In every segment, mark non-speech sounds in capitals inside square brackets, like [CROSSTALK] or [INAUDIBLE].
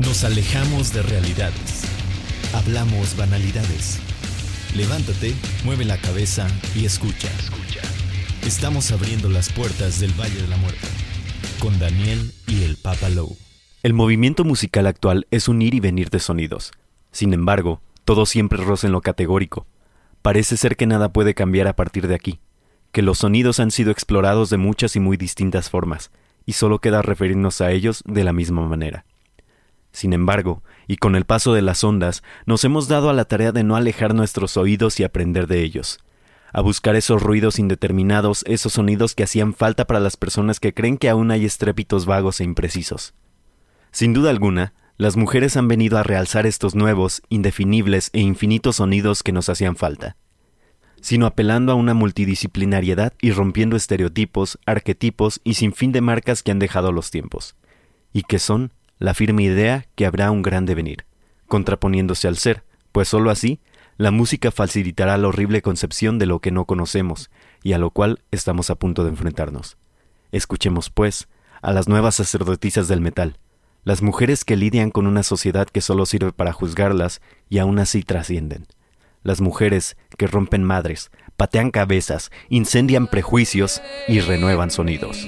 Nos alejamos de realidades. Hablamos banalidades. Levántate, mueve la cabeza y escucha. Estamos abriendo las puertas del Valle de la Muerte con Daniel y el Papa Low. El movimiento musical actual es un ir y venir de sonidos. Sin embargo, todo siempre roza en lo categórico. Parece ser que nada puede cambiar a partir de aquí, que los sonidos han sido explorados de muchas y muy distintas formas, y solo queda referirnos a ellos de la misma manera. Sin embargo, y con el paso de las ondas, nos hemos dado a la tarea de no alejar nuestros oídos y aprender de ellos, a buscar esos ruidos indeterminados, esos sonidos que hacían falta para las personas que creen que aún hay estrépitos vagos e imprecisos. Sin duda alguna, las mujeres han venido a realzar estos nuevos, indefinibles e infinitos sonidos que nos hacían falta, sino apelando a una multidisciplinariedad y rompiendo estereotipos, arquetipos y sin fin de marcas que han dejado los tiempos, y que son la firme idea que habrá un gran devenir, contraponiéndose al ser, pues sólo así la música facilitará la horrible concepción de lo que no conocemos y a lo cual estamos a punto de enfrentarnos. Escuchemos, pues, a las nuevas sacerdotisas del metal, las mujeres que lidian con una sociedad que solo sirve para juzgarlas y aún así trascienden. Las mujeres que rompen madres, patean cabezas, incendian prejuicios y renuevan sonidos.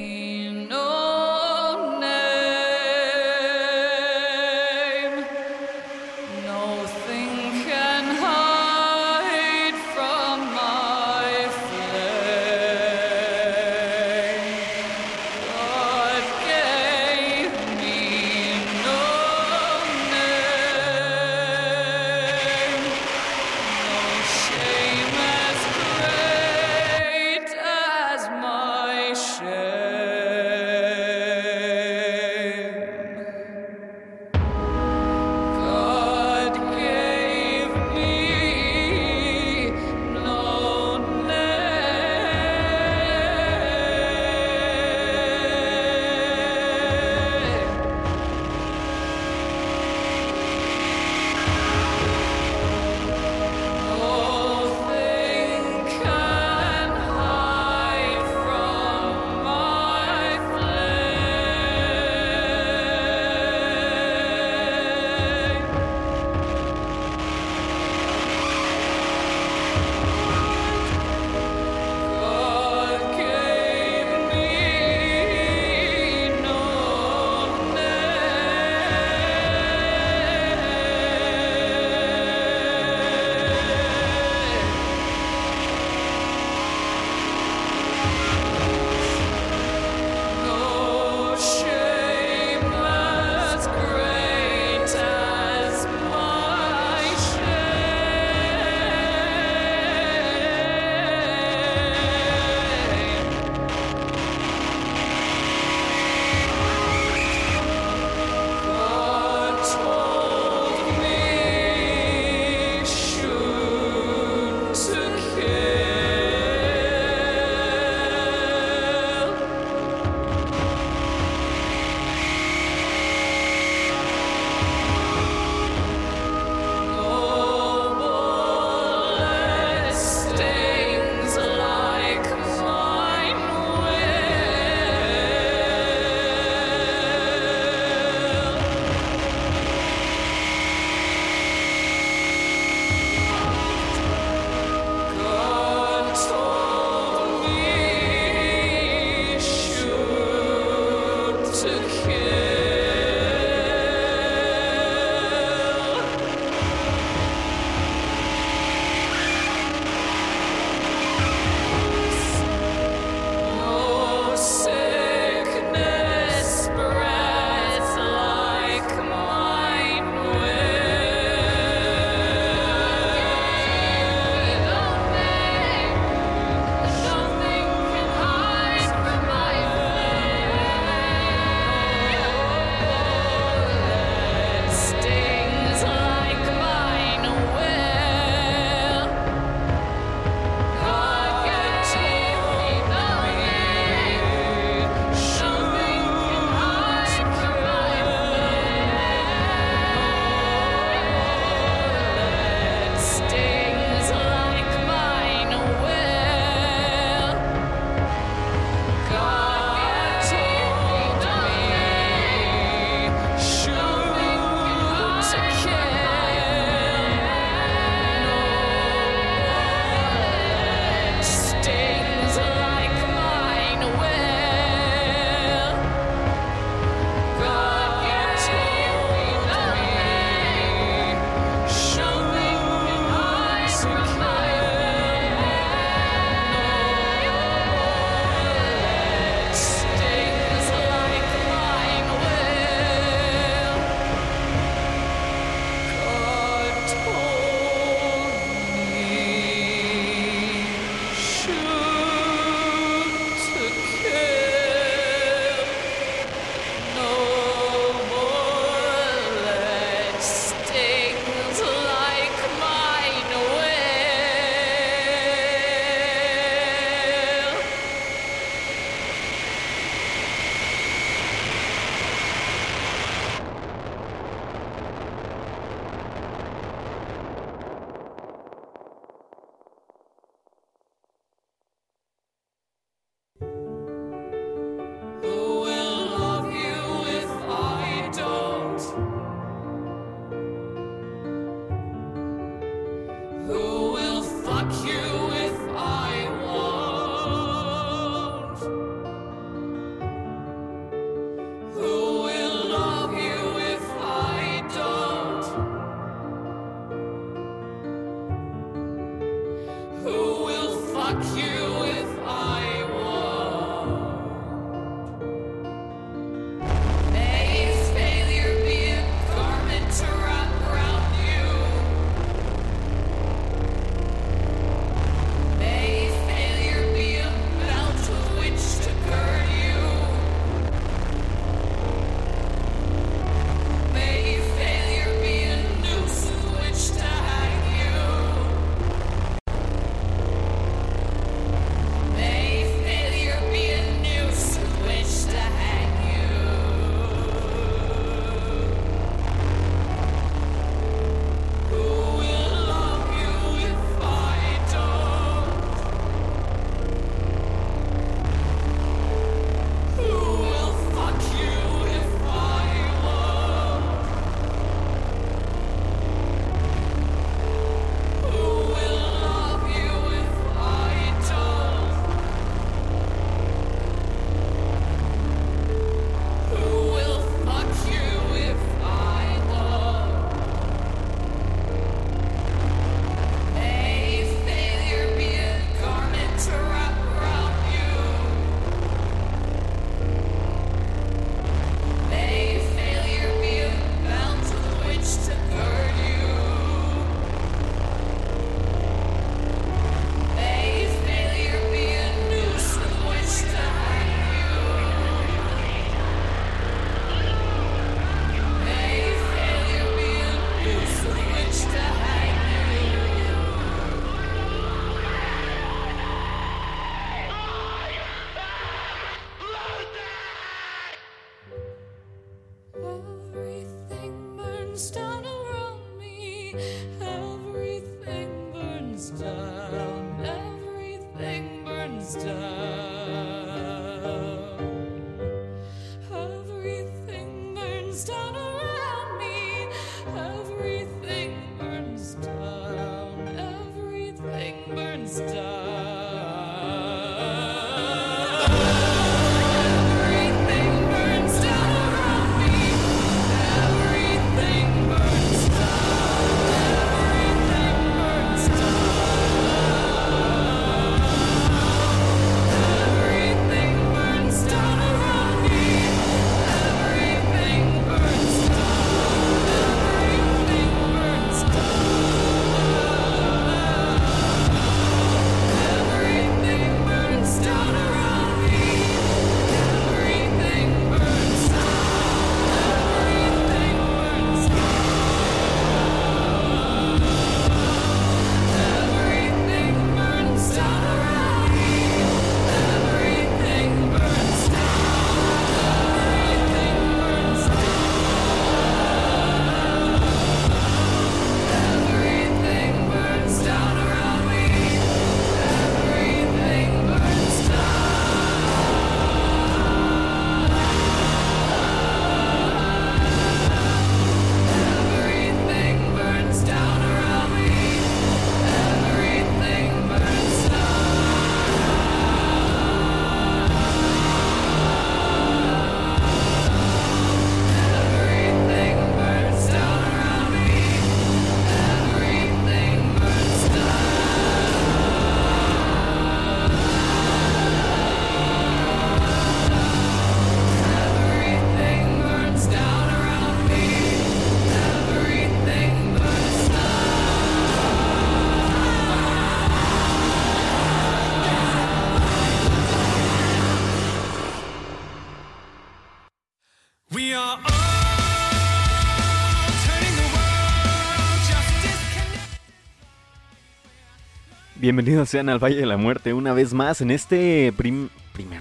Bienvenidos sean al Valle de la Muerte una vez más en este primer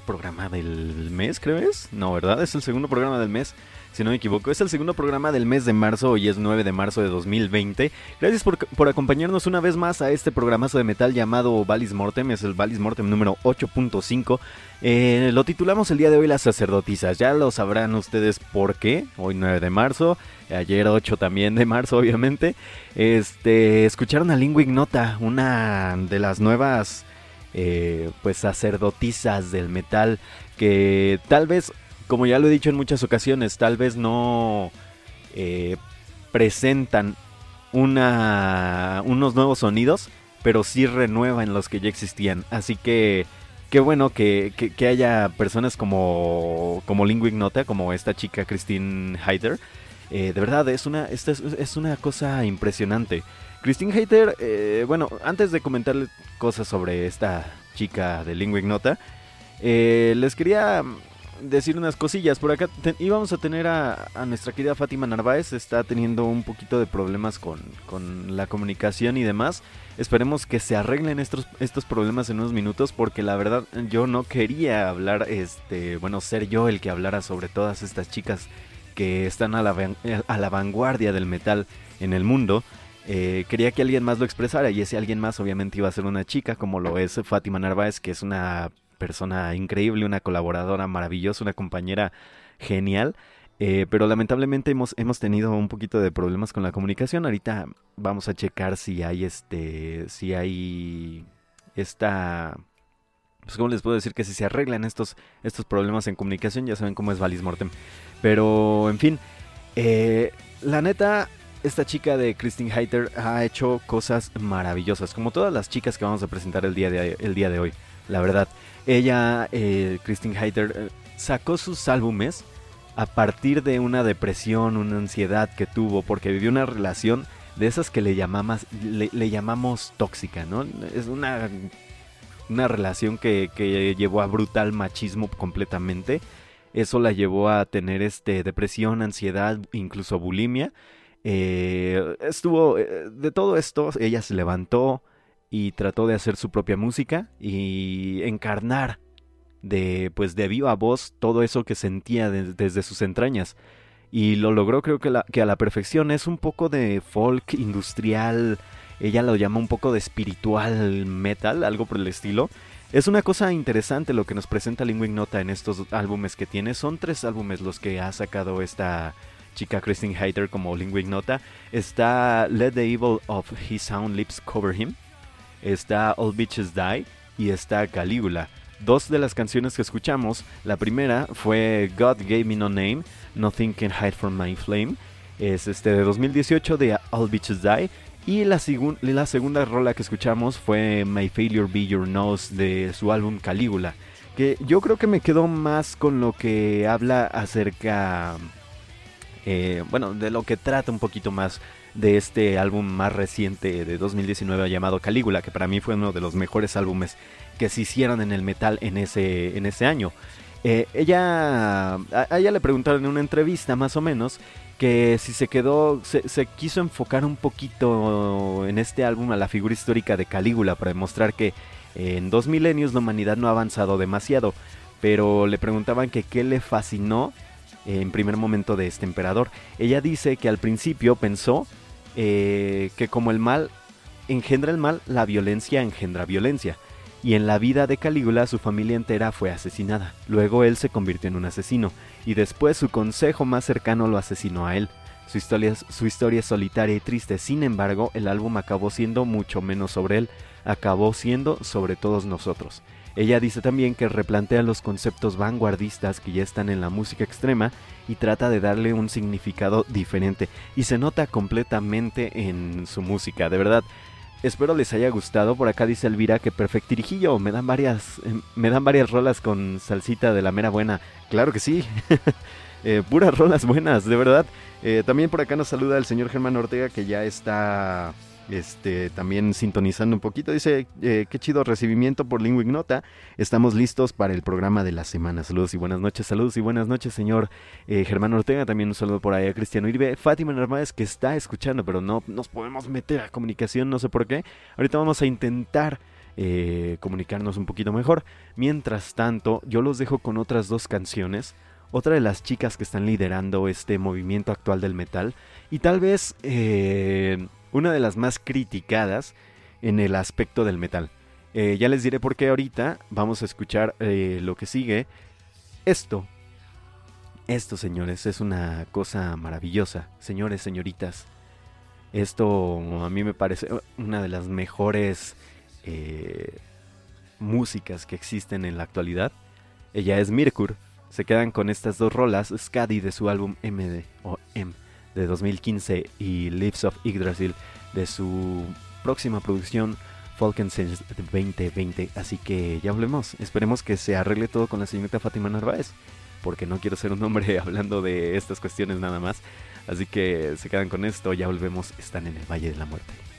programa del mes, creo es. No, ¿verdad? Es el segundo programa del mes si no me equivoco. Es el segundo programa del mes de marzo, hoy es 9 de marzo de 2020. Gracias por, acompañarnos una vez más a este programazo de metal llamado Valis Mortem, es el Valis Mortem número 8.5. Eh, lo titulamos el día de hoy Las sacerdotisas, ya lo sabrán ustedes por qué, hoy 9 de marzo, ayer 8 también de marzo obviamente. Este, escucharon a Lingua Ignota, una de las nuevas... Eh, pues sacerdotisas del metal que tal vez como ya lo he dicho en muchas ocasiones, tal vez no eh, presentan una, unos nuevos sonidos, pero sí renuevan los que ya existían. Así que qué bueno que, haya personas como, como Lingua Ignota, como esta chica Christine Heider. Eh, de verdad, es una, esta es, una cosa impresionante. Christine Heider, eh, bueno, antes de comentarles cosas sobre esta chica de Lingua Ignota, les quería decir unas cosillas. Por acá íbamos a tener a, nuestra querida Fátima Narváez. Está teniendo un poquito de problemas con, la comunicación y demás. Esperemos que se arreglen estos, estos problemas en unos minutos. Porque la verdad yo no quería hablar, este, bueno, ser yo el que hablara sobre todas estas chicas que están a la, a la vanguardia del metal en el mundo. Eh, quería que alguien más lo expresara y ese alguien más obviamente iba a ser una chica como lo es Fátima Narváez, que es una persona increíble, una colaboradora maravillosa, una compañera genial. Eh, pero lamentablemente hemos, tenido un poquito de problemas con la comunicación. Ahorita vamos a checar si hay este. si hay esta. Pues cómo les puedo decir que si se arreglan estos, estos problemas en comunicación, ya saben cómo es Valis Mortem. Pero, en fin. Eh, la neta, esta chica de Christine Heiter ha hecho cosas maravillosas. Como todas las chicas que vamos a presentar el día de, el día de hoy. La verdad. Ella, eh, Christine Heiter, eh, sacó sus álbumes a partir de una depresión, una ansiedad que tuvo, porque vivió una relación de esas que le llamamos, le, llamamos tóxica, ¿no? Es una, una relación que, que, llevó a brutal machismo completamente. Eso la llevó a tener este, depresión, ansiedad, incluso bulimia. Eh, estuvo, de todo esto, ella se levantó, y trató de hacer su propia música y encarnar de pues de viva voz todo eso que sentía desde sus entrañas. y lo logró creo que, a la perfección. Es un poco de folk industrial, ella lo llama un poco de espiritual metal, algo por el estilo. Es una cosa interesante lo que nos presenta Lingwing Nota en estos álbumes que tiene. Son tres álbumes los que ha sacado esta chica Christine Hayter como Lingwing Nota. Está Let the Evil of His Own Lips Cover Him. Está All Bitches Die. Y está Calígula. Dos de las canciones que escuchamos. La primera fue God Gave Me No Name. Nothing Can Hide From My Flame. Es este de 2018 de All Bitches Die. Y la, la segunda rola que escuchamos fue My Failure Be Your Nose de su álbum Calígula. Que yo creo que me quedó más con lo que habla acerca. Eh, bueno, de lo que trata un poquito más de este álbum más reciente de 2019 llamado Calígula, que para mí fue uno de los mejores álbumes que se hicieron en el metal en ese, en ese año. Eh, ella, a ella le preguntaron en una entrevista más o menos que si se quedó, se, quiso enfocar un poquito en este álbum a la figura histórica de Calígula para demostrar que en dos milenios la humanidad no ha avanzado demasiado, pero le preguntaban que qué le fascinó en primer momento de este emperador. Ella dice que al principio pensó eh, que como el mal engendra el mal, la violencia engendra violencia y en la vida de Calígula su familia entera fue asesinada. Luego él se convirtió en un asesino, y después su consejo más cercano lo asesinó a él. Su historia, su historia es solitaria y triste, sin embargo, el álbum acabó siendo mucho menos sobre él, acabó siendo sobre todos nosotros. Ella dice también que replantea los conceptos vanguardistas que ya están en la música extrema y trata de darle un significado diferente y se nota completamente en su música, de verdad. Espero les haya gustado. Por acá dice Elvira que perfectirijillo. Me dan varias, em, me dan varias rolas con salsita de la mera buena. Claro que sí. [LAUGHS] eh, puras rolas buenas, de verdad. Eh, también por acá nos saluda el señor Germán Ortega que ya está este, también sintonizando un poquito. Dice, eh, qué chido recibimiento por Lingua Ignota. Estamos listos para el programa de la semana. Saludos y buenas noches. Saludos y buenas noches, señor eh, Germán Ortega. También un saludo por ahí a Cristiano Iribe. Fátima Narváez, que está escuchando, pero no nos podemos meter a comunicación, no sé por qué. Ahorita vamos a intentar... Eh, comunicarnos un poquito mejor. Mientras tanto, yo los dejo con otras dos canciones. Otra de las chicas que están liderando este movimiento actual del metal. Y tal vez una de las más criticadas en el aspecto del metal. Eh, ya les diré por qué ahorita. Vamos a escuchar eh, lo que sigue. Esto, esto señores, es una cosa maravillosa. Señores, señoritas, esto a mí me parece una de las mejores eh, músicas que existen en la actualidad. Ella es Mirkur. Se quedan con estas dos rolas, Skadi de su álbum MD o M de 2015 y Lives of Yggdrasil de su próxima producción Falkensense 2020. Así que ya hablemos. Esperemos que se arregle todo con la señorita Fátima Narváez. Porque no quiero ser un hombre [LAUGHS] hablando de estas cuestiones nada más. Así que se quedan con esto. Ya volvemos. Están en el Valle de la Muerte.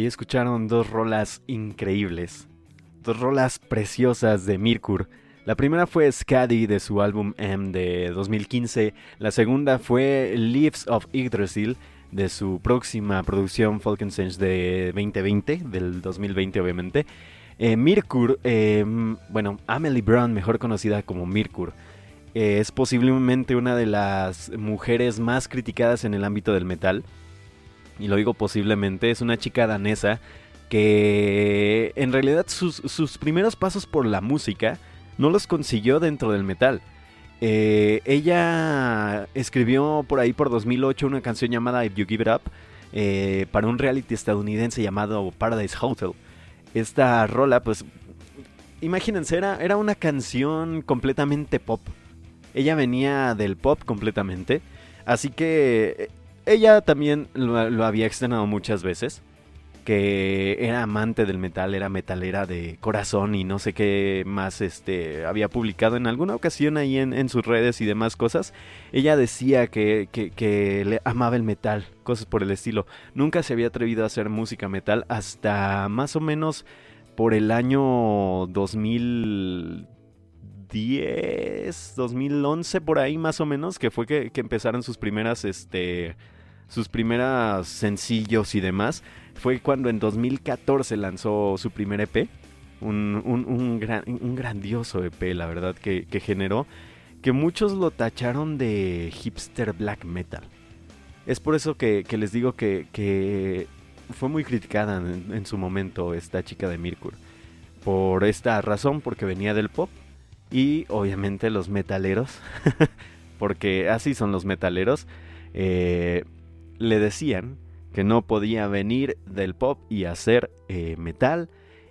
Ahí escucharon dos rolas increíbles, dos rolas preciosas de Mirkur. La primera fue Scadi de su álbum M de 2015, la segunda fue Leaves of Yggdrasil de su próxima producción Falkensense de 2020, del 2020 obviamente. Eh, Mirkur, eh, bueno, Amelie Brown, mejor conocida como Mirkur, eh, es posiblemente una de las mujeres más criticadas en el ámbito del metal y lo digo posiblemente, es una chica danesa que en realidad sus, primeros pasos por la música no los consiguió dentro del metal. Eh, ella escribió por ahí por 2008 una canción llamada If You Give It Up eh, para un reality estadounidense llamado Paradise Hotel. Esta rola, pues, imagínense, era, era una canción completamente pop. Ella venía del pop completamente. Así que ella también lo, había externado muchas veces. Que era amante del metal, era metalera de corazón y no sé qué más este, había publicado en alguna ocasión ahí en, sus redes y demás cosas. Ella decía que, que, le amaba el metal, cosas por el estilo. Nunca se había atrevido a hacer música metal hasta más o menos por el año 2010, 2011 por ahí más o menos, que fue que, que empezaron sus primeras este, sus primeros sencillos y demás, fue cuando en 2014 lanzó su primer EP. Un, un, gran, un grandioso EP, la verdad, que, generó que muchos lo tacharon de hipster black metal. Es por eso que, les digo que, fue muy criticada en, en, su momento esta chica de Mirkur. Por esta razón, porque venía del pop. Y obviamente los metaleros, [LAUGHS] porque así son los metaleros, eh, le decían que no podía venir del pop y hacer eh, metal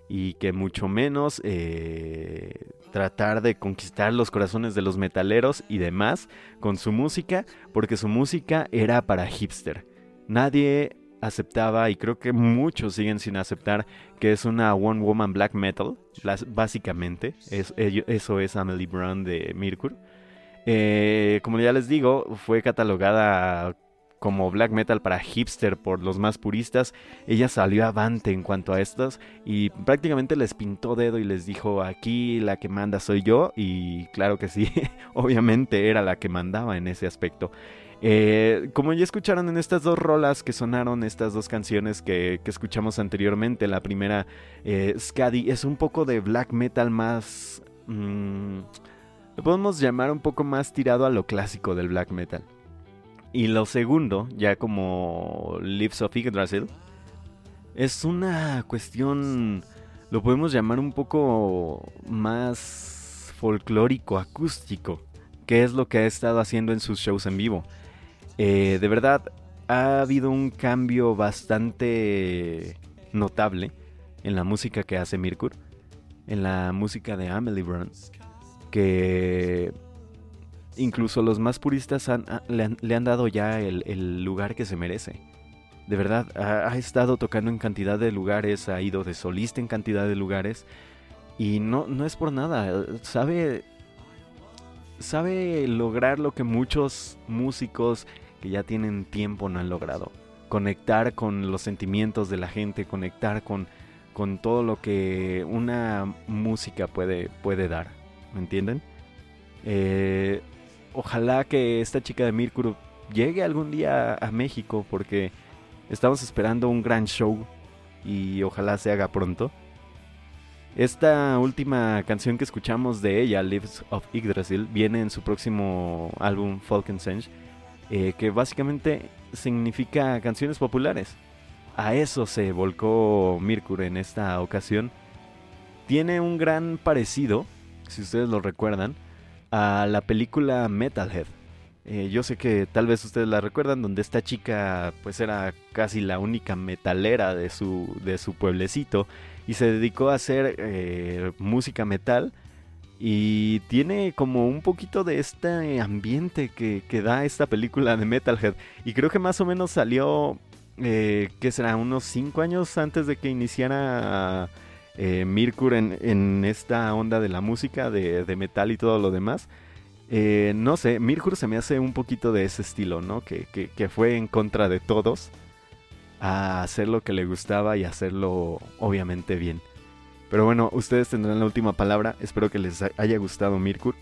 y que mucho menos eh, tratar de conquistar los corazones de los metaleros y demás con su música, porque su música era para hipster. Nadie aceptaba, y creo que muchos siguen sin aceptar, que es una One Woman Black Metal, básicamente. Es, eso es Amelie Brown de Mirkur. Eh, como ya les digo, fue catalogada como black metal para hipster por los más puristas, ella salió avante en cuanto a estas y prácticamente les pintó dedo y les dijo aquí la que manda soy yo y claro que sí, [LAUGHS] obviamente era la que mandaba en ese aspecto. Eh, como ya escucharon en estas dos rolas que sonaron, estas dos canciones que, escuchamos anteriormente, la primera, eh, es un poco de black metal más... Mm, lo podemos llamar un poco más tirado a lo clásico del black metal. Y lo segundo, ya como Lives of Yggdrasil, es una cuestión, lo podemos llamar un poco más folclórico, acústico, que es lo que ha estado haciendo en sus shows en vivo. Eh, de verdad, ha habido un cambio bastante notable en la música que hace Mirkur, en la música de Amelie Brown, que incluso los más puristas le, han, dado ya el, lugar que se merece. De verdad, ha, estado tocando en cantidad de lugares, ha ido de solista en cantidad de lugares. Y no, no es por nada. Sabe. Sabe lograr lo que muchos músicos que ya tienen tiempo no han logrado. Conectar con los sentimientos de la gente, conectar con, con todo lo que una música puede, puede dar. ¿Me entienden? Eh, ojalá que esta chica de Mirkuru llegue algún día a México porque estamos esperando un gran show y ojalá se haga pronto. Esta última canción que escuchamos de ella, Lives of Yggdrasil, viene en su próximo álbum Falkensense, eh, que básicamente significa canciones populares. A eso se volcó Mirkur en esta ocasión. Tiene un gran parecido, si ustedes lo recuerdan, a la película Metalhead. Eh, yo sé que tal vez ustedes la recuerdan, donde esta chica pues era casi la única metalera de su, de su pueblecito y se dedicó a hacer eh, música metal y tiene como un poquito de este ambiente que, que, da esta película de Metalhead y creo que más o menos salió, eh, ¿qué será? Unos 5 años antes de que iniciara eh, Mirkur en, esta onda de la música, de, metal y todo lo demás. Eh, no sé, Mirkur se me hace un poquito de ese estilo, ¿no? Que, fue en contra de todos a hacer lo que le gustaba y hacerlo obviamente bien. Pero bueno, ustedes tendrán la última palabra. Espero que les haya gustado Mirkur.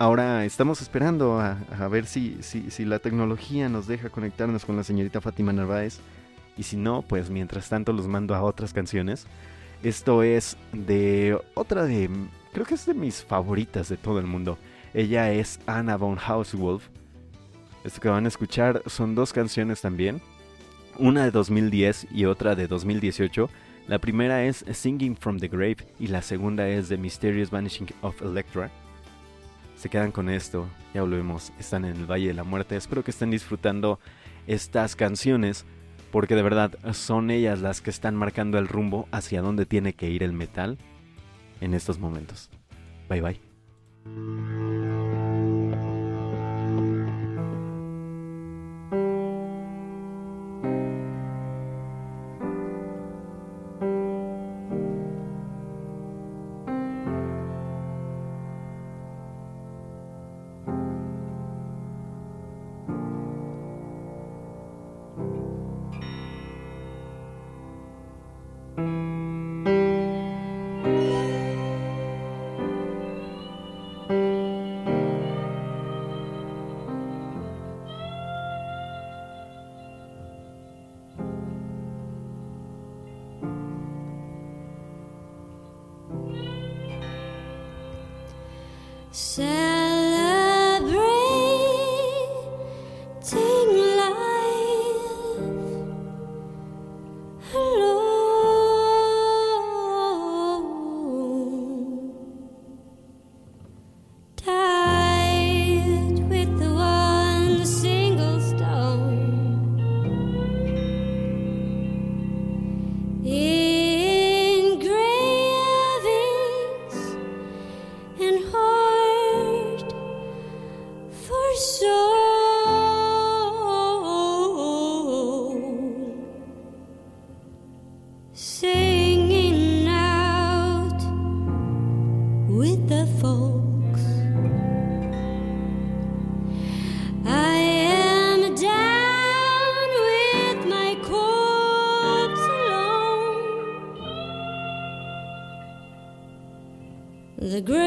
Ahora estamos esperando a, ver si, si, si, la tecnología nos deja conectarnos con la señorita Fátima Narváez. Y si no, pues mientras tanto los mando a otras canciones. Esto es de otra de, creo que es de mis favoritas de todo el mundo. Ella es Anna von Hauswolf. Esto que van a escuchar son dos canciones también. Una de 2010 y otra de 2018. La primera es Singing from the Grave y la segunda es The Mysterious Vanishing of Electra. Se quedan con esto, ya volvemos, están en el Valle de la Muerte. Espero que estén disfrutando estas canciones porque de verdad son ellas las que están marcando el rumbo hacia dónde tiene que ir el metal en estos momentos. Bye bye. The graveyard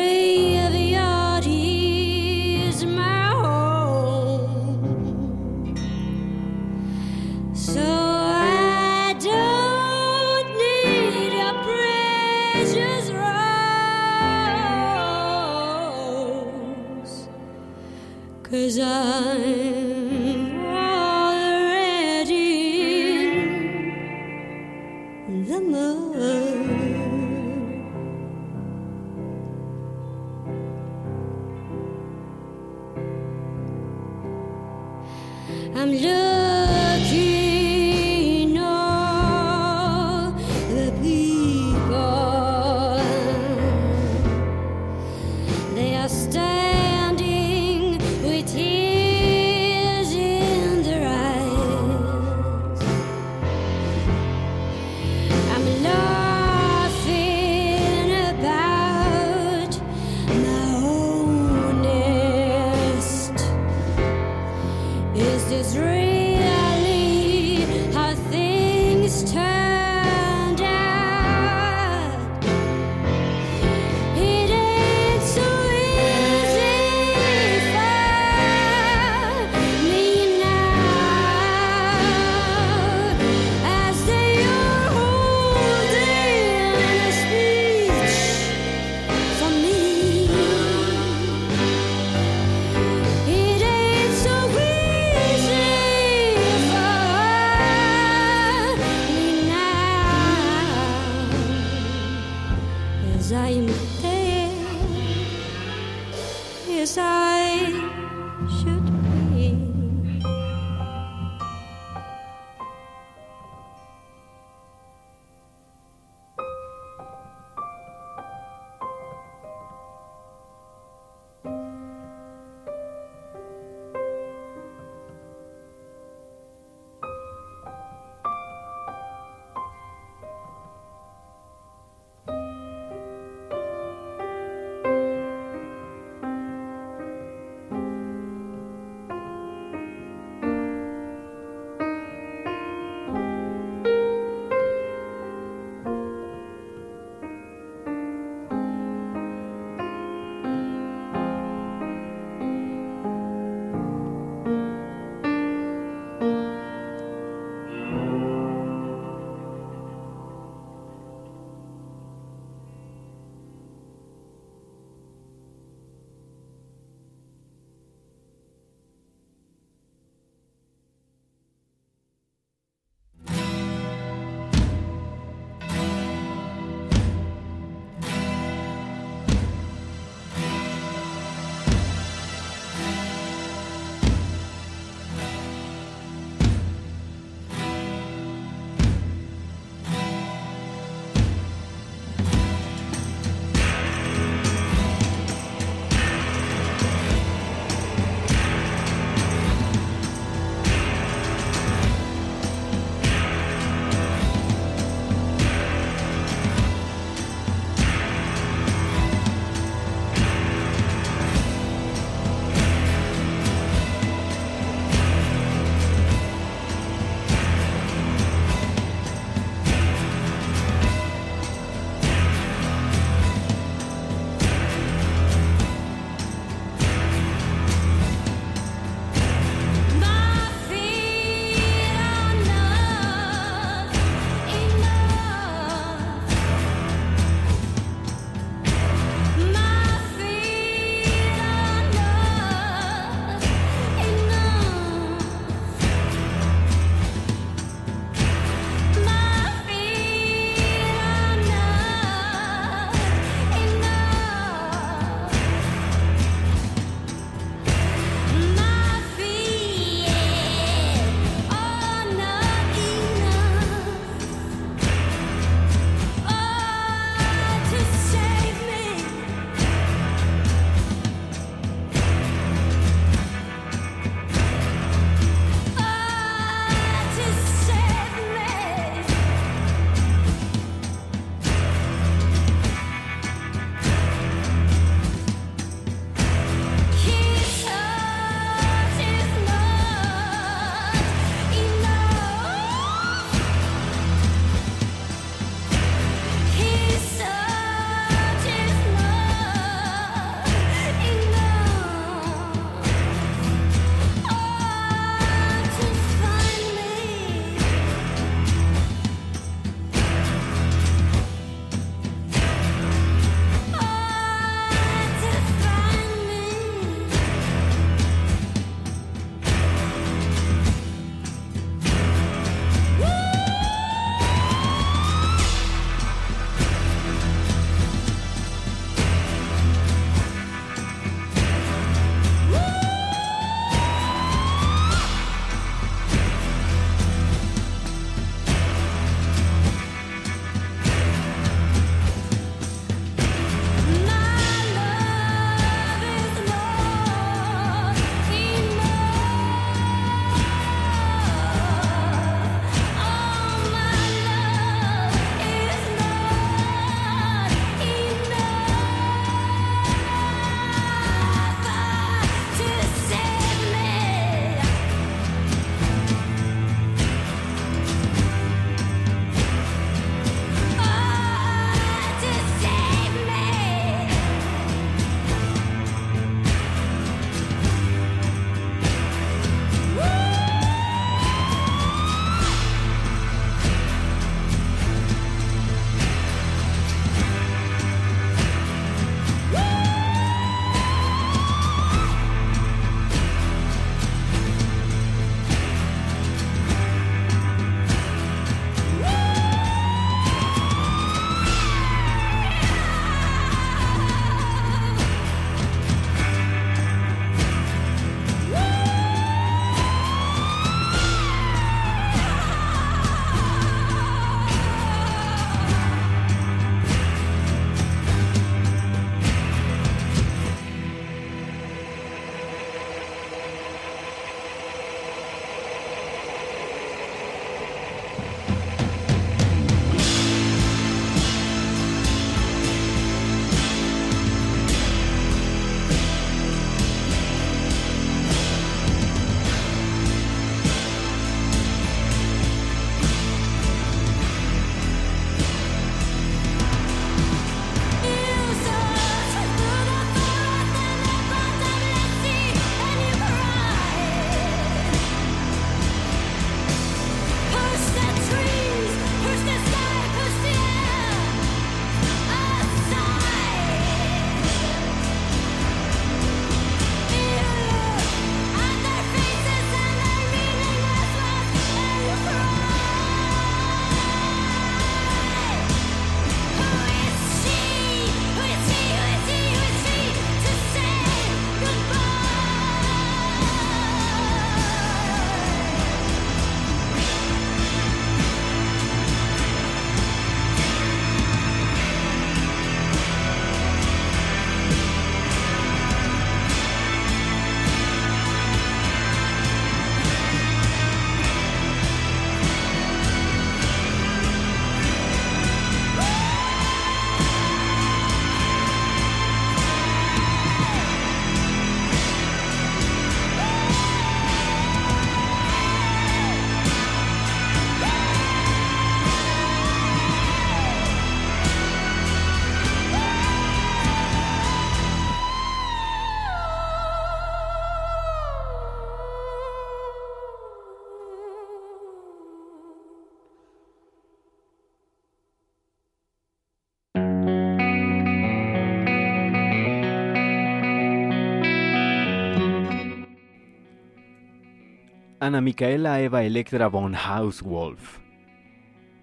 Ana Micaela Eva Electra von Hauswolf.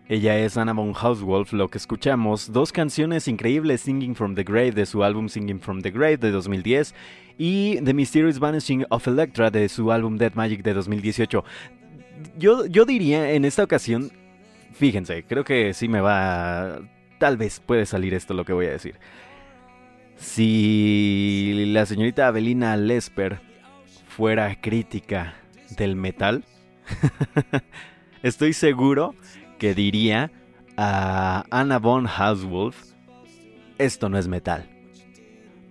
Ella es Anna von Hauswolf, lo que escuchamos, dos canciones increíbles, Singing from the Grave de su álbum Singing from the Grave de 2010 y The Mysterious Vanishing of Electra de su álbum Dead Magic de 2018. Yo, yo diría en esta ocasión, fíjense, creo que sí me va, tal vez puede salir esto lo que voy a decir. Si la señorita Avelina Lesper fuera crítica del metal, [LAUGHS] estoy seguro que diría a Anna von Hauswolf, esto no es metal.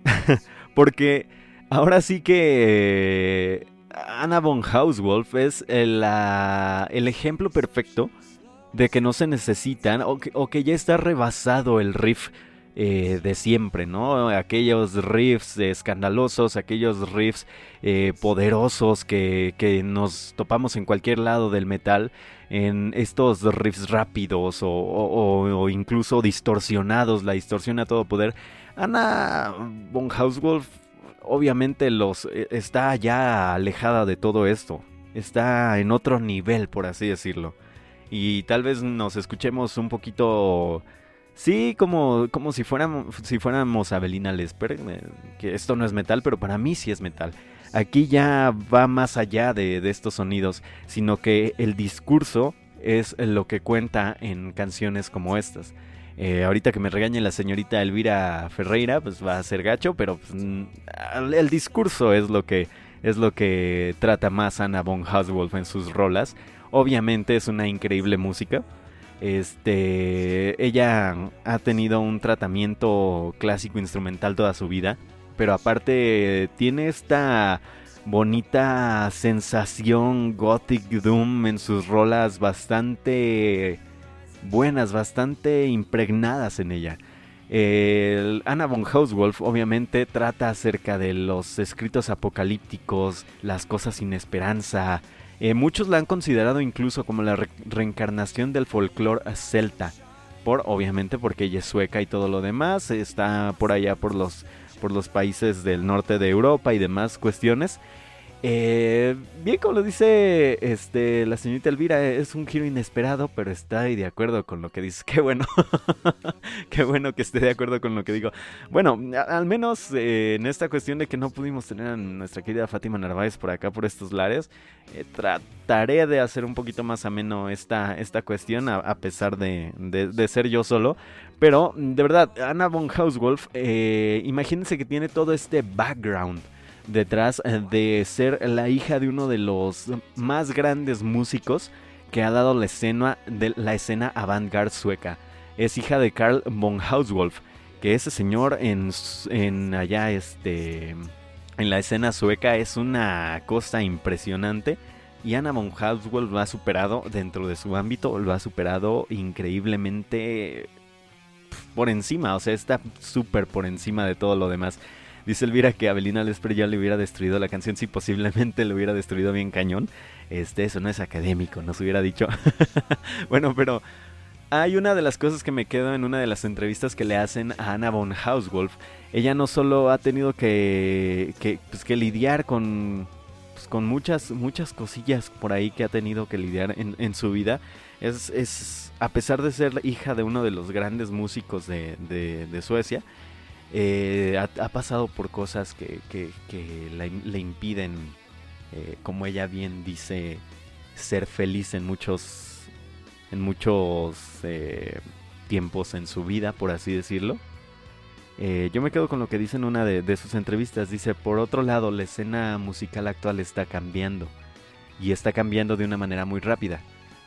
[LAUGHS] Porque ahora sí que Anna von Hauswolf es el, la- el ejemplo perfecto de que no se necesitan o que ya está rebasado el riff eh, de siempre, ¿no? Aquellos riffs escandalosos, aquellos riffs eh, poderosos que, que nos topamos en cualquier lado del metal, en estos riffs rápidos o, o- incluso distorsionados, la distorsión a todo poder. Anna von Hauswolf obviamente los eh, está ya alejada de todo esto, está en otro nivel, por así decirlo. Y tal vez nos escuchemos un poquito Sí, como, como si fuéramos, si fuéramos Avelina Lesper, eh, que esto no es metal, pero para mí sí es metal. Aquí ya va más allá de, de estos sonidos, sino que el discurso es lo que cuenta en canciones como estas. Eh, ahorita que me regañe la señorita Elvira Ferreira, pues va a ser gacho, pero pues, mm, el, discurso es lo que es lo que trata más Anna von Hauswolf en sus rolas. Obviamente es una increíble música. Este, ella ha tenido un tratamiento clásico instrumental toda su vida, pero aparte tiene esta bonita sensación gothic doom en sus rolas bastante buenas, bastante impregnadas en ella. El Anna von Hauswolf obviamente trata acerca de los escritos apocalípticos, las cosas sin esperanza, eh, muchos la han considerado incluso como la re- reencarnación del folclore celta. Por, obviamente, porque ella es sueca y todo lo demás. Está por allá por los, por los países del norte de Europa y demás cuestiones. Eh, bien, como lo dice este, la señorita Elvira, es un giro inesperado, pero está ahí de acuerdo con lo que dice. [LAUGHS] Qué bueno. Qué bueno que esté de acuerdo con lo que digo. Bueno, al menos eh, en esta cuestión de que no pudimos tener a nuestra querida Fátima Narváez por acá, por estos lares, eh, trataré de hacer un poquito más ameno esta, esta cuestión, a, pesar de, de- de ser yo solo. Pero, de verdad, Anna von Hauswolf, eh, imagínense que tiene todo este background detrás eh, de ser la hija de uno de los más grandes músicos que ha dado la escena, de la escena avant-garde sueca. Es hija de Karl von Hauswolf, que ese señor en, en allá este en la escena sueca es una cosa impresionante y Anna von Hauswolf lo ha superado dentro de su ámbito, lo ha superado increíblemente por encima, o sea, está súper por encima de todo lo demás. Dice Elvira que Avelina Lesper ya le hubiera destruido la canción, sí, posiblemente le hubiera destruido bien cañón. Este, eso no es académico, nos hubiera dicho. [LAUGHS] bueno, pero hay una de las cosas que me quedo en una de las entrevistas que le hacen a Anna von Hauswolf. Ella no solo ha tenido que, pues, que lidiar con, pues, con muchas, muchas cosillas por ahí que ha tenido que lidiar en, su vida. Es, es, a pesar de ser hija de uno de los grandes músicos de- de Suecia, eh, ha, pasado por cosas que, le impiden, eh, como ella bien dice, ser feliz en muchos, en muchos eh, tiempos en su vida, por así decirlo. Yo me quedo con lo que dice en una de sus entrevistas. Dice, por otro lado, la escena musical actual está cambiando. Y está cambiando de una manera muy rápida.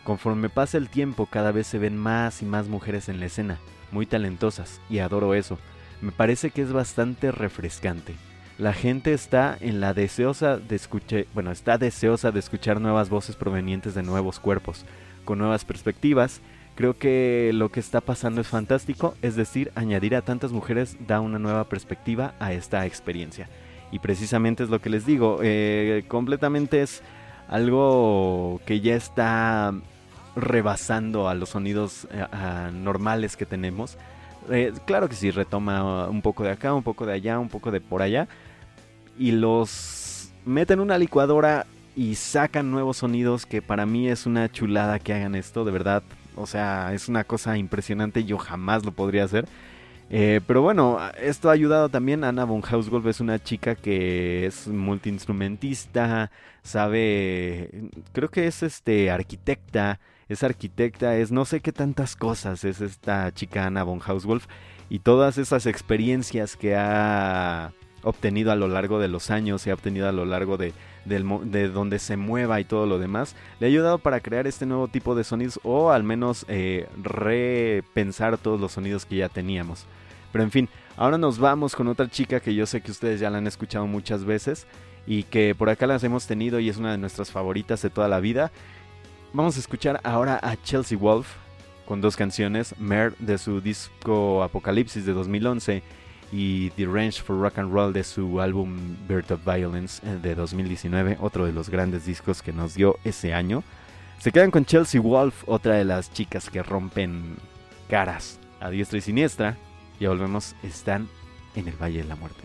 Conforme pasa el tiempo, cada vez se ven más y más mujeres en la escena, muy talentosas, y adoro eso. Me parece que es bastante refrescante. La gente está en la deseosa de escuchar, bueno, está deseosa de escuchar nuevas voces provenientes de nuevos cuerpos, con nuevas perspectivas. Creo que lo que está pasando es fantástico, es decir, añadir a tantas mujeres da una nueva perspectiva a esta experiencia. Y precisamente es lo que les digo, eh, completamente es algo que ya está rebasando a los sonidos eh, normales que tenemos. Eh, claro que sí, retoma un poco de acá, un poco de allá, un poco de por allá. Y los mete en una licuadora y sacan nuevos sonidos que para mí es una chulada que hagan esto, de verdad. O sea, es una cosa impresionante, yo jamás lo podría hacer. Eh, pero bueno, esto ha ayudado también. Anna von Hauswolf es una chica que es multiinstrumentista, sabe, creo que es este arquitecta, es arquitecta, es no sé qué tantas cosas es esta chica Anna von Hauswolf y todas esas experiencias que ha obtenido a lo largo de los años, se ha obtenido a lo largo de, de donde se mueva y todo lo demás, le ha ayudado para crear este nuevo tipo de sonidos o al menos eh, repensar todos los sonidos que ya teníamos. Pero en fin, ahora nos vamos con otra chica que yo sé que ustedes ya la han escuchado muchas veces y que por acá las hemos tenido y es una de nuestras favoritas de toda la vida. Vamos a escuchar ahora a Chelsea Wolf con dos canciones, Mare de su disco Apocalipsis de 2011 y The Range for Rock and Roll de su álbum Birth of Violence eh, de 2019, otro de los grandes discos que nos dio ese año. Se quedan con Chelsea Wolf, otra de las chicas que rompen caras a diestra y siniestra. Ya volvemos, están en el Valle de la Muerte.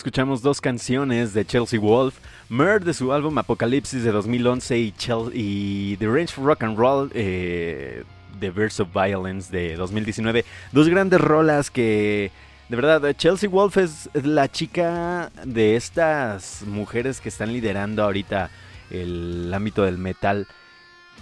Escuchamos dos canciones de Chelsea Wolf, Murder de su álbum Apocalipsis de 2011 y, The Range for Rock and Roll, eh, The Verse of Violence de 2019. Dos grandes rolas que, de verdad, Chelsea Wolf es la chica de estas mujeres que están liderando ahorita el ámbito del metal.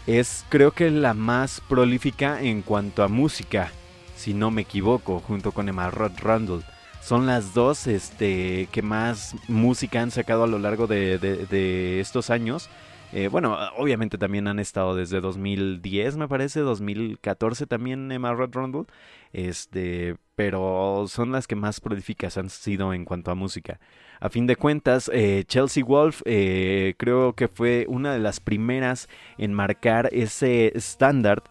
Es creo que la más prolífica en cuanto a música, si no me equivoco, junto con Emma Rod Rundle son las dos este, que más música han sacado a lo largo de, estos años. Eh, bueno, obviamente también han estado desde 2010, me parece, 2014 también Emma Rod Rundle. Este, pero son las que más prolíficas han sido en cuanto a música. A fin de cuentas, eh, Chelsea Wolf eh, creo que fue una de las primeras en marcar ese estándar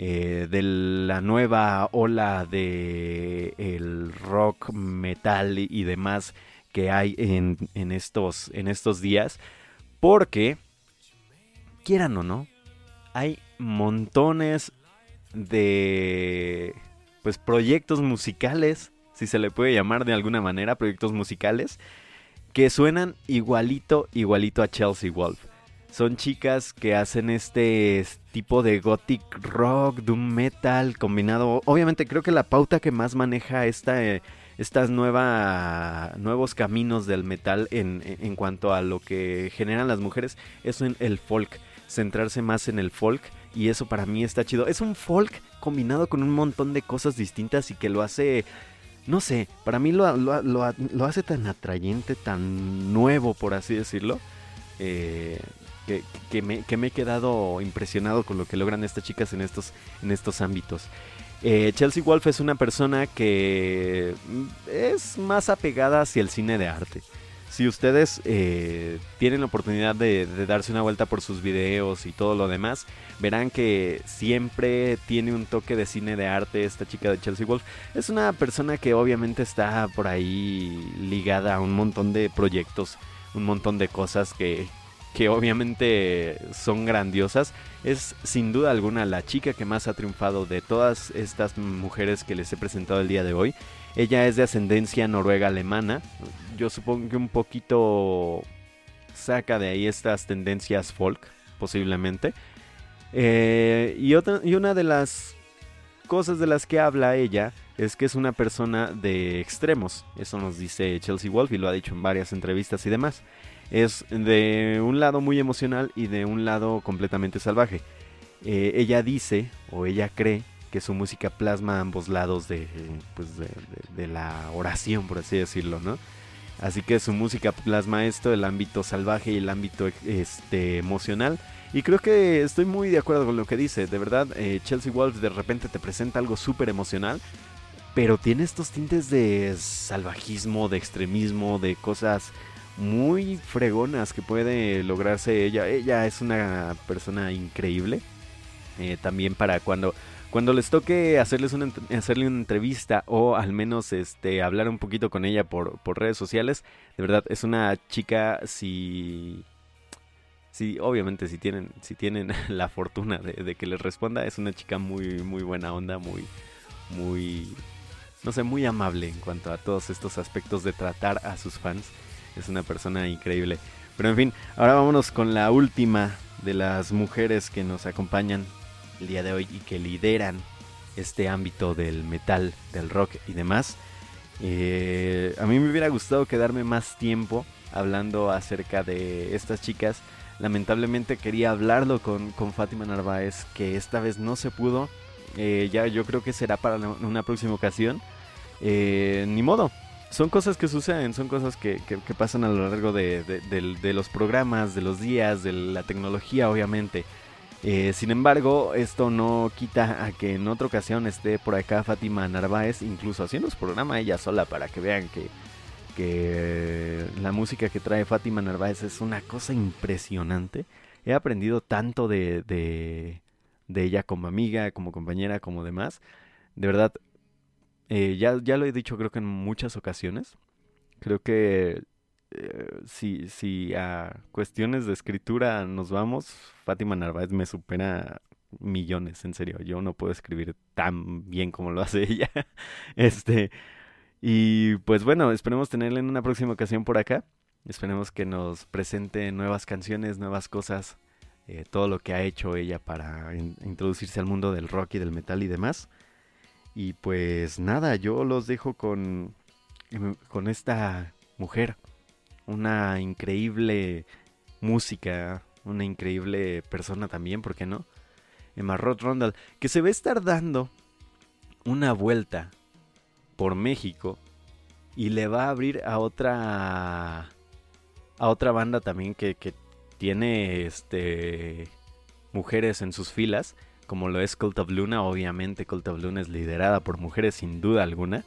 eh, de la nueva ola de el rock, metal y, demás que hay en, en estos, en estos días. Porque, quieran o no, hay montones de pues proyectos musicales, si se le puede llamar de alguna manera, proyectos musicales, que suenan igualito, igualito a Chelsea Wolf. Son chicas que hacen este tipo de gothic rock, doom metal combinado. Obviamente creo que la pauta que más maneja esta, eh, estas nuevos caminos del metal en, en cuanto a lo que generan las mujeres es en el folk. Centrarse más en el folk y eso para mí está chido. Es un folk combinado con un montón de cosas distintas y que lo hace no sé, para mí lo, lo- lo- lo hace tan atrayente, tan nuevo, por así decirlo, eh, que, me, que me he quedado impresionado con lo que logran estas chicas en estos, en estos ámbitos. Eh, Chelsea Wolf es una persona que mm, es más apegada hacia el cine de arte. Si ustedes eh, tienen la oportunidad de, de darse una vuelta por sus videos y todo lo demás, verán que siempre tiene un toque de cine de arte esta chica de Chelsea Wolf. Es una persona que obviamente está por ahí ligada a un montón de proyectos, un montón de cosas que, que obviamente son grandiosas. Es sin duda alguna la chica que más ha triunfado de todas estas mujeres que les he presentado el día de hoy. Ella es de ascendencia noruega-alemana. Yo supongo que un poquito saca de ahí estas tendencias folk, posiblemente. Eh, y, otra, y una de las cosas de las que habla ella es que es una persona de extremos. Eso nos dice Chelsea Wolf y lo ha dicho en varias entrevistas y demás. Es de un lado muy emocional y de un lado completamente salvaje. Eh, ella dice, o ella cree, que su música plasma ambos lados de, pues de, la oración, por así decirlo, ¿no? Así que su música plasma esto, el ámbito salvaje y el ámbito este, emocional. Y creo que estoy muy de acuerdo con lo que dice. De verdad, eh, Chelsea Wolf de repente te presenta algo súper emocional. Pero tiene estos tintes de salvajismo, de extremismo, de cosas muy fregonas que puede lograrse ella. Ella es una persona increíble. Eh, también para cuando, cuando les toque hacerles una, hacerle una entrevista o al menos este, hablar un poquito con ella por, por redes sociales. De verdad, es una chica si... Sí, obviamente si tienen, si tienen [LAUGHS] la fortuna de, de que les responda, es una chica muy, muy buena onda, muy, muy, no sé, muy amable en cuanto a todos estos aspectos de tratar a sus fans. Es una persona increíble. Pero en fin, ahora vámonos con la última de las mujeres que nos acompañan el día de hoy y que lideran este ámbito del metal, del rock y demás. Eh, a mí me hubiera gustado quedarme más tiempo hablando acerca de estas chicas. Lamentablemente quería hablarlo con, con Fátima Narváez, que esta vez no se pudo. Eh, ya yo creo que será para una próxima ocasión. Eh, ni modo. Son cosas que suceden, son cosas que, que- pasan a lo largo de, de- los programas, de los días, de la tecnología, obviamente. Eh, sin embargo, esto no quita a que en otra ocasión esté por acá Fátima Narváez, incluso haciendo su programa ella sola para que vean que, que la música que trae Fátima Narváez es una cosa impresionante. He aprendido tanto de, de ella como amiga, como compañera, como demás. De verdad, eh, ya, ya lo he dicho creo que en muchas ocasiones. Creo que eh, si, si a cuestiones de escritura nos vamos, Fátima Narváez me supera millones, en serio. Yo no puedo escribir tan bien como lo hace [LAUGHS] ella. Este, y pues bueno, esperemos tenerla en una próxima ocasión por acá. Esperemos que nos presente nuevas canciones, nuevas cosas, eh, todo lo que ha hecho ella para in- introducirse al mundo del rock y del metal y demás. Y pues nada, yo los dejo con, em, con esta mujer, una increíble música, una increíble persona también, ¿por qué no? Emma Roth Rondal, que se va a estar dando una vuelta por México y le va a abrir a otra a otra banda también que, que tiene este mujeres en sus filas como lo es Cult of Luna obviamente Cult of Luna es liderada por mujeres sin duda alguna.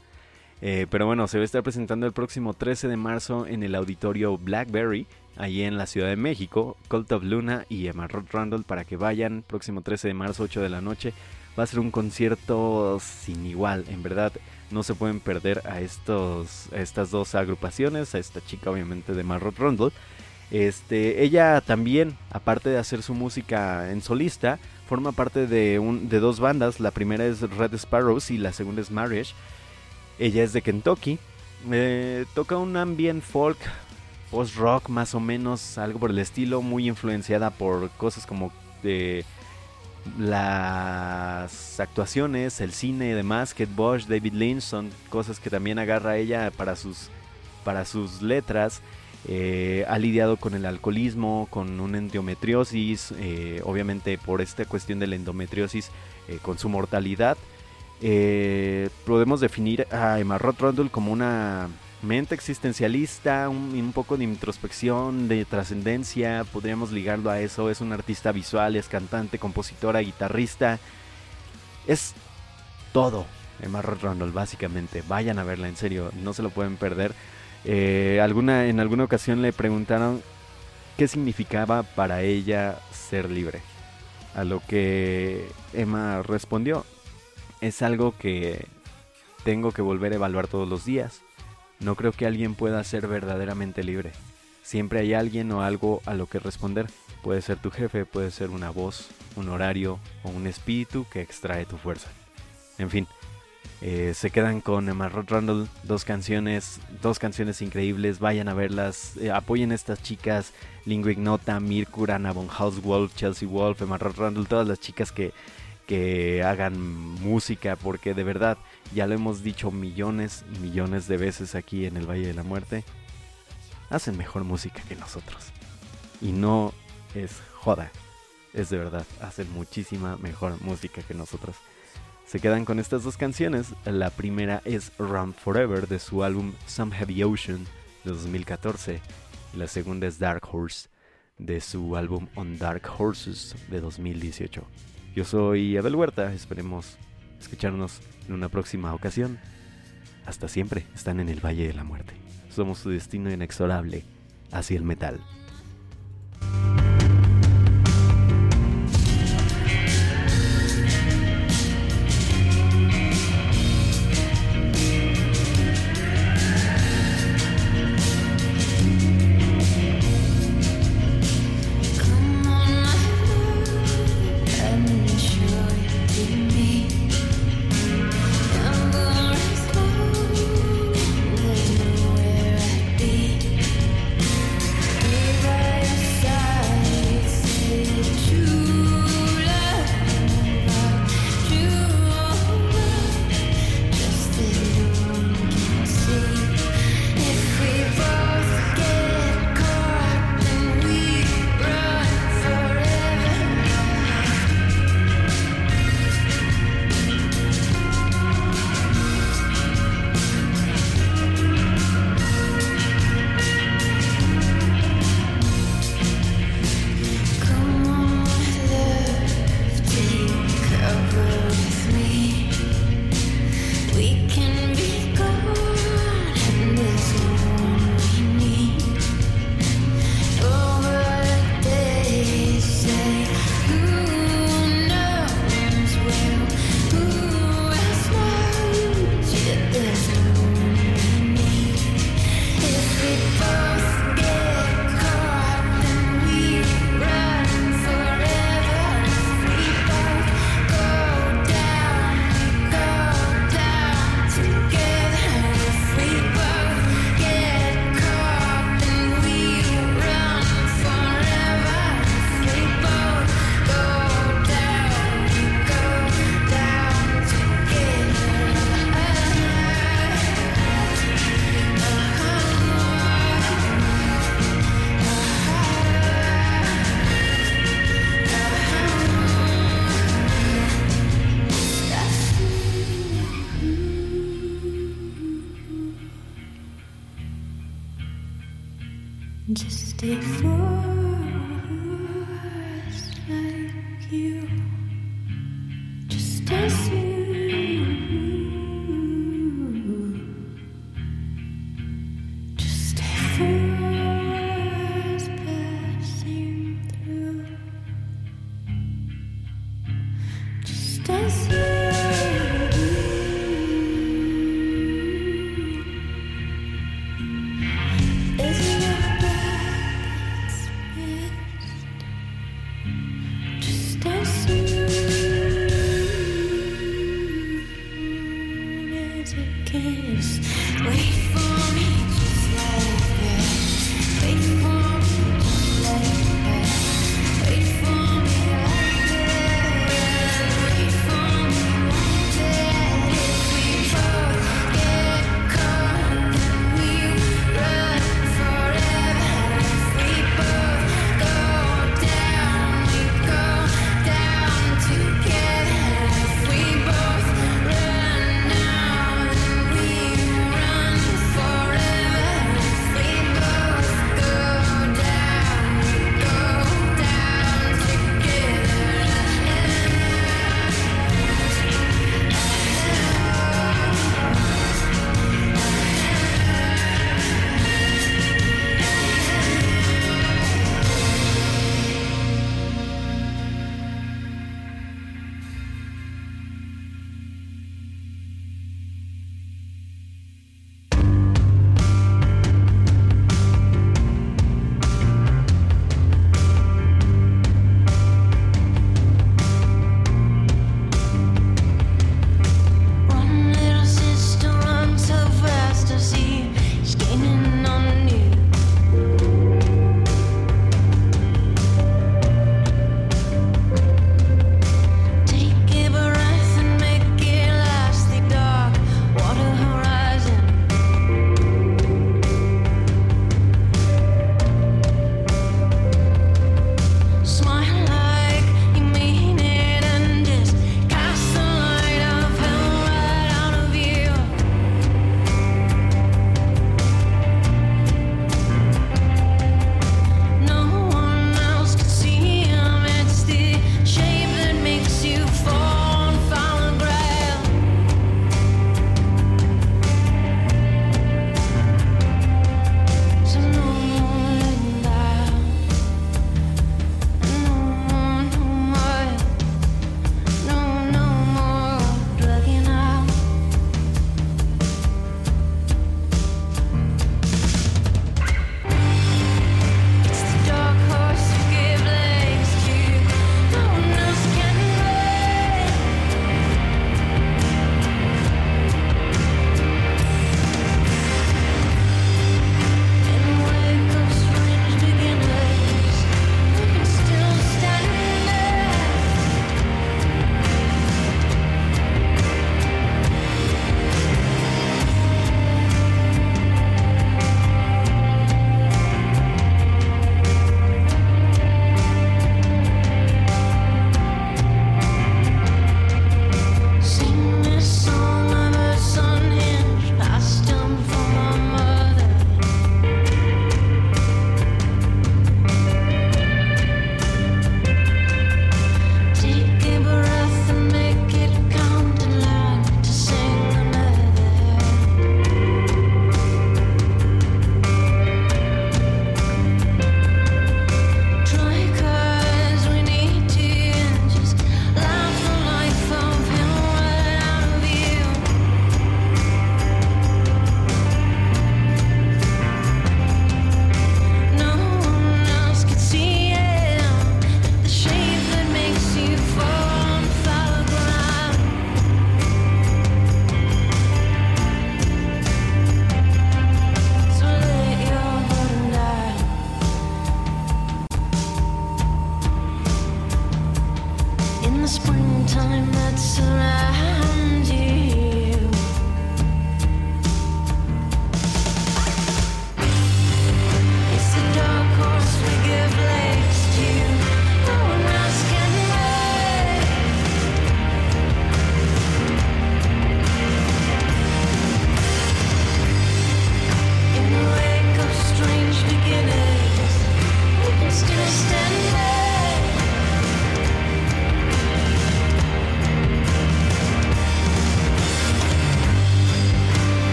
Eh, pero bueno se va a estar presentando el próximo 13 de marzo en el auditorio Blackberry allí en la Ciudad de México. Cult of Luna y Emma Roth Randall para que vayan próximo 13 de marzo 8 de la noche. Va a ser un concierto sin igual en verdad. No se pueden perder a estos estas dos agrupaciones, a esta chica obviamente de Marrot Rundle. Este, ella también, aparte de hacer su música en solista, forma parte de, un, de dos bandas. La primera es Red Sparrows y la segunda es Marriage. Ella es de Kentucky. Eh, toca un ambient folk, post-rock más o menos, algo por el estilo, muy influenciada por cosas como de las actuaciones, el cine y demás, Kate Bush, David Lynch, son cosas que también agarra ella para sus, para sus letras. Eh, ha lidiado con el alcoholismo, con una endometriosis, eh, obviamente por esta cuestión de la endometriosis, eh, con su mortalidad. Eh, podemos definir a Emma Roth como una mente existencialista, un, un poco de introspección, de trascendencia, podríamos ligarlo a eso, es una artista visual, es cantante, compositora, guitarrista, es todo Emma Roth básicamente, vayan a verla en serio, no se lo pueden perder. Eh, alguna, en alguna ocasión le preguntaron qué significaba para ella ser libre. A lo que Emma respondió, es algo que tengo que volver a evaluar todos los días. No creo que alguien pueda ser verdaderamente libre. Siempre hay alguien o algo a lo que responder. Puede ser tu jefe, puede ser una voz, un horario o un espíritu que extrae tu fuerza. En fin, eh, se quedan con Emma Randall, dos canciones, dos canciones increíbles, vayan a verlas, eh, apoyen a estas chicas, Lingua Ignota, Mirkura, Von Wolf, Chelsea Wolf, Emma Randall, todas las chicas que, que hagan música, porque de verdad, ya lo hemos dicho millones y millones de veces aquí en el Valle de la Muerte, hacen mejor música que nosotros. Y no es joda, es de verdad, hacen muchísima mejor música que nosotros. Se quedan con estas dos canciones. La primera es Run Forever de su álbum Some Heavy Ocean de 2014. Y la segunda es Dark Horse de su álbum On Dark Horses de 2018. Yo soy Abel Huerta, esperemos escucharnos en una próxima ocasión. Hasta siempre, están en el Valle de la Muerte. Somos su destino inexorable hacia el metal.